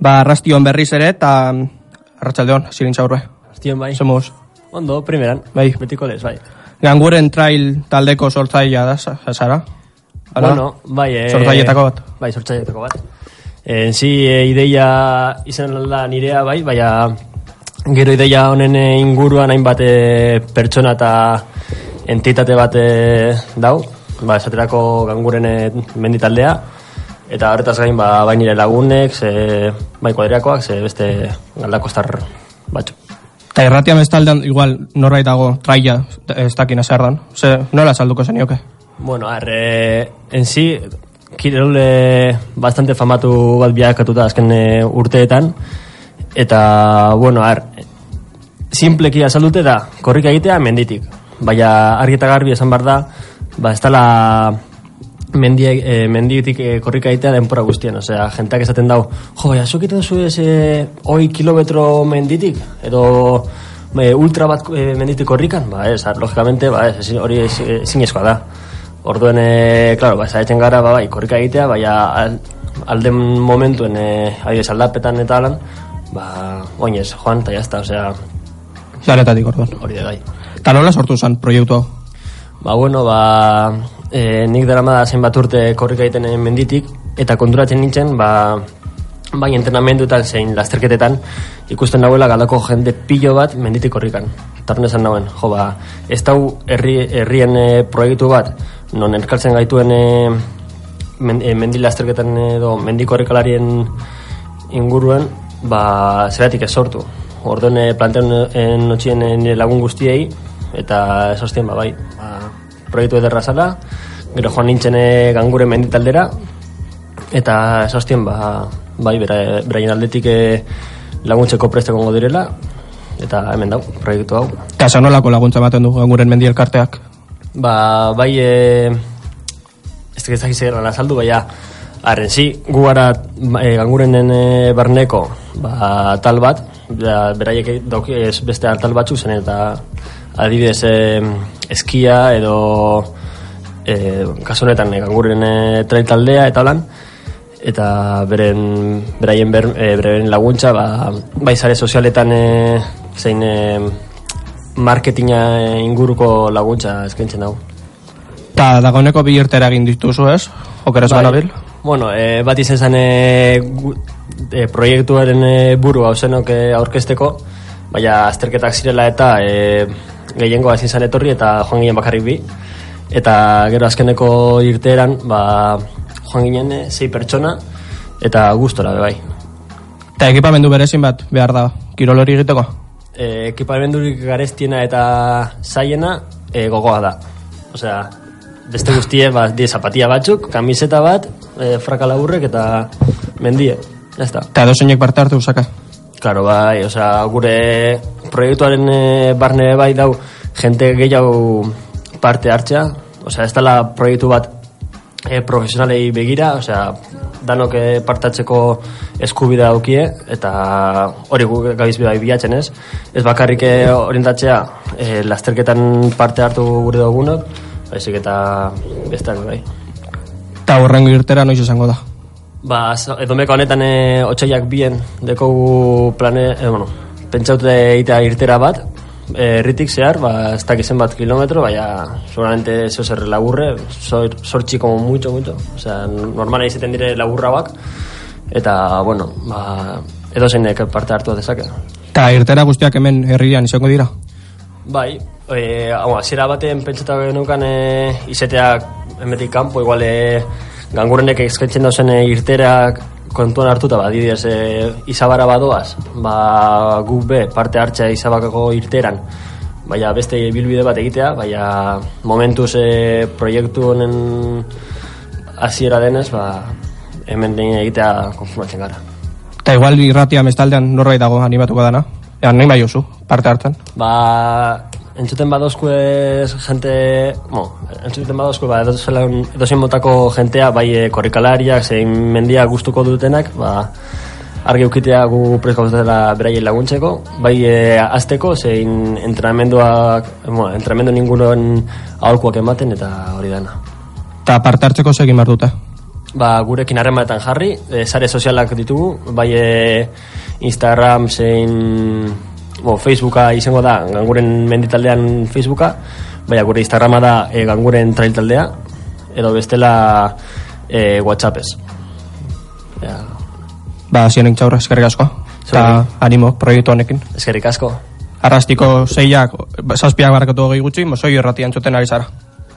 Ba, arrastion berriz ere, eta arratsaldeon, zirintza urbe. Arrastion bai. Somos. Ondo, primeran. Bai. Betiko lez, bai. Ganguren trail taldeko sortzaia da, za- zara? Hala? Bueno, bai. E, Sortzaietako bat. Bai, sortzaietako bat. En si, e, ideia izan da nirea, bai, baina gero ideia honen e, inguruan hainbat e, pertsona eta entitate bat e, dau, ba, esaterako ganguren e, menditaldea, eta horretaz gain, ba, bai nire lagunek, ze, bai kuadriakoak, ze beste galdako estar batzu. Eta irratia bestaldean, igual, norbait dago traila ez dakina zer dan. Ze, nola salduko zenioke? Bueno, a ver, eh, en sí, kirol eh, bastante famatu bat biakatuta azken eh, urteetan, eta, bueno, a ver, simpleki azaldute da, korrika egitea menditik. Baina argi eta garbi esan behar da, ba, ez dala mendi, eh, menditik eh, korrika egitea denpora guztien. Osea, jentak esaten dau, jo, baina, zuk egiten zu ez eh, hoi kilometro menditik, edo eh, ultra bat eh, menditik korrikan, ba, ez, logikamente, ba, ez, hori ez- ezinezkoa da. Orduen, e, claro, ba, zaitzen gara, ba, bai, korrika egitea, al, alden momentuen, e, adibidez, aldapetan eta alan, ba, oinez, joan, eta jazta, osea, Zaretatik orduan. hori da gai. Eta nola sortu zen proiektu hau? Ba, bueno, ba, e, nik dara ma zenbat urte korrika egiten menditik, eta konturatzen nintzen, ba, bai entrenamenduetan zein lasterketetan, ikusten nagoela galako jende pilo bat menditik korrikan. Tarun esan nagoen, jo, ba, ez dau herri, herrien eh, proiektu bat, non elkartzen gaituen e, men, e, mendi lasterketan edo mendi korrikalarien inguruen, ba, zeratik ez sortu. Orduan e, plantean en notxien nire lagun guztiei, eta ez hostien, ba, bai, ba, proiektu ederra zala, gero joan nintzen e, gangure menditaldera, eta ez hostien, ba, bai, bera, beraien aldetik e, laguntzeko preste gongo direla, eta hemen dau, proiektu hau. Eta nolako laguntza ematen du ganguren mendi elkarteak? Ba, bai, e, ez da gizakiz egeran azaldu, baina, arren, zi, gu gara e, gangurenen e, barneko, ba, tal bat, da, beraiek dauki ez beste tal batzuk zen, eta adibidez e, eskia edo e, kasu honetan e, ganguren e, trail taldea eta holan, eta beren, beraien ber, e, beren laguntza, ba, bai sare sozialetan e, zein e, marketinga e, inguruko laguntza eskaintzen dago. Eta dagoeneko bi irtera egin dituzu ez? Okeraz bai. bil? Bueno, e, bat izan zen e, e, proiektuaren e, buru hausenok e, aurkezteko, baina azterketak zirela eta e, gehiengo ezin zan etorri eta joan ginen bakarrik bi. Eta gero azkeneko irteeran, ba, joan ginen e, sei pertsona eta gustora bai. Eta ekipamendu berezin bat behar da, kirol hori egiteko? E, ekipamendurik garestiena eta zaiena e, gogoa da. Osea, beste guztie, ba, die zapatia batzuk, kamiseta bat, e, fraka laburrek eta mendie. Está. Eta dozeinek parte hartu zaka? Claro, bai, osea, gure proiektuaren e, barne bai dau jente gehiago parte hartzea, osea, ez dela proiektu bat e, profesionalei begira, osea, danok e, partatzeko eskubida daukie, eta hori guk gabiz bai bilatzen ez, ez bakarrik orientatzea e, lasterketan parte hartu gure dugunok, baizik eta besteak bai. Eta horrengo irtera noiz izango da? Ba, edomeko honetan e, otxaiak bien dekogu plane, e, bueno, pentsaute egitea irtera bat, erritik zehar, ba, ez dakizen bat kilometro, baina seguramente zeo zer laburre, sor, sortxi como mucho, mucho, o sea, normala izaten dire laburrauak, eta, bueno, ba, edo zeinek parte hartu dezake. Eta irtera guztiak hemen herrian izango dira? Bai, e, hau, hasiera baten pentsatu genukan e, izeteak emetik kanpo, igual e, gangurenek eskaintzen dauzen e, irterak kontuan hartuta, ba, adibidez, e, izabara badoaz, ba, guk be, parte hartzea izabakako irteran, baina beste bilbide bat egitea, baina momentuz e, proiektu honen hasiera denez, ba, hemen den egitea konfirmatzen gara. Eta igual irratia mestaldean norbait dago animatuko dana? Ean, nahi bai oso, parte hartzen. Ba, entzuten badozku ez jente, bo, entzuten badozku, ba, edozein edozein motako jentea, bai e, korrikalariak, zein mendia gustuko dutenak, ba, argi eukitea gu presko dela beraien laguntzeko, bai e, azteko, zein entrenamenduak, bueno, entrenamendu ningunoen aholkuak ematen, eta hori dana. Eta parte hartzeko segin behar dute. ba, gurekin harremanetan jarri, e, sare sozialak ditugu, bai e, Instagram zein bo, Facebooka izango da, ganguren menditaldean Facebooka, bai gure Instagrama da e, ganguren trail taldea, edo bestela e, Whatsappez. Ja. Ba, zianik txaurra, eskerrik asko. Eta animo, proiektu honekin. Eskerrik asko. Arrastiko zeiak, zazpiak barakatu hogei gutxi, mozoi erratian txoten ari zara.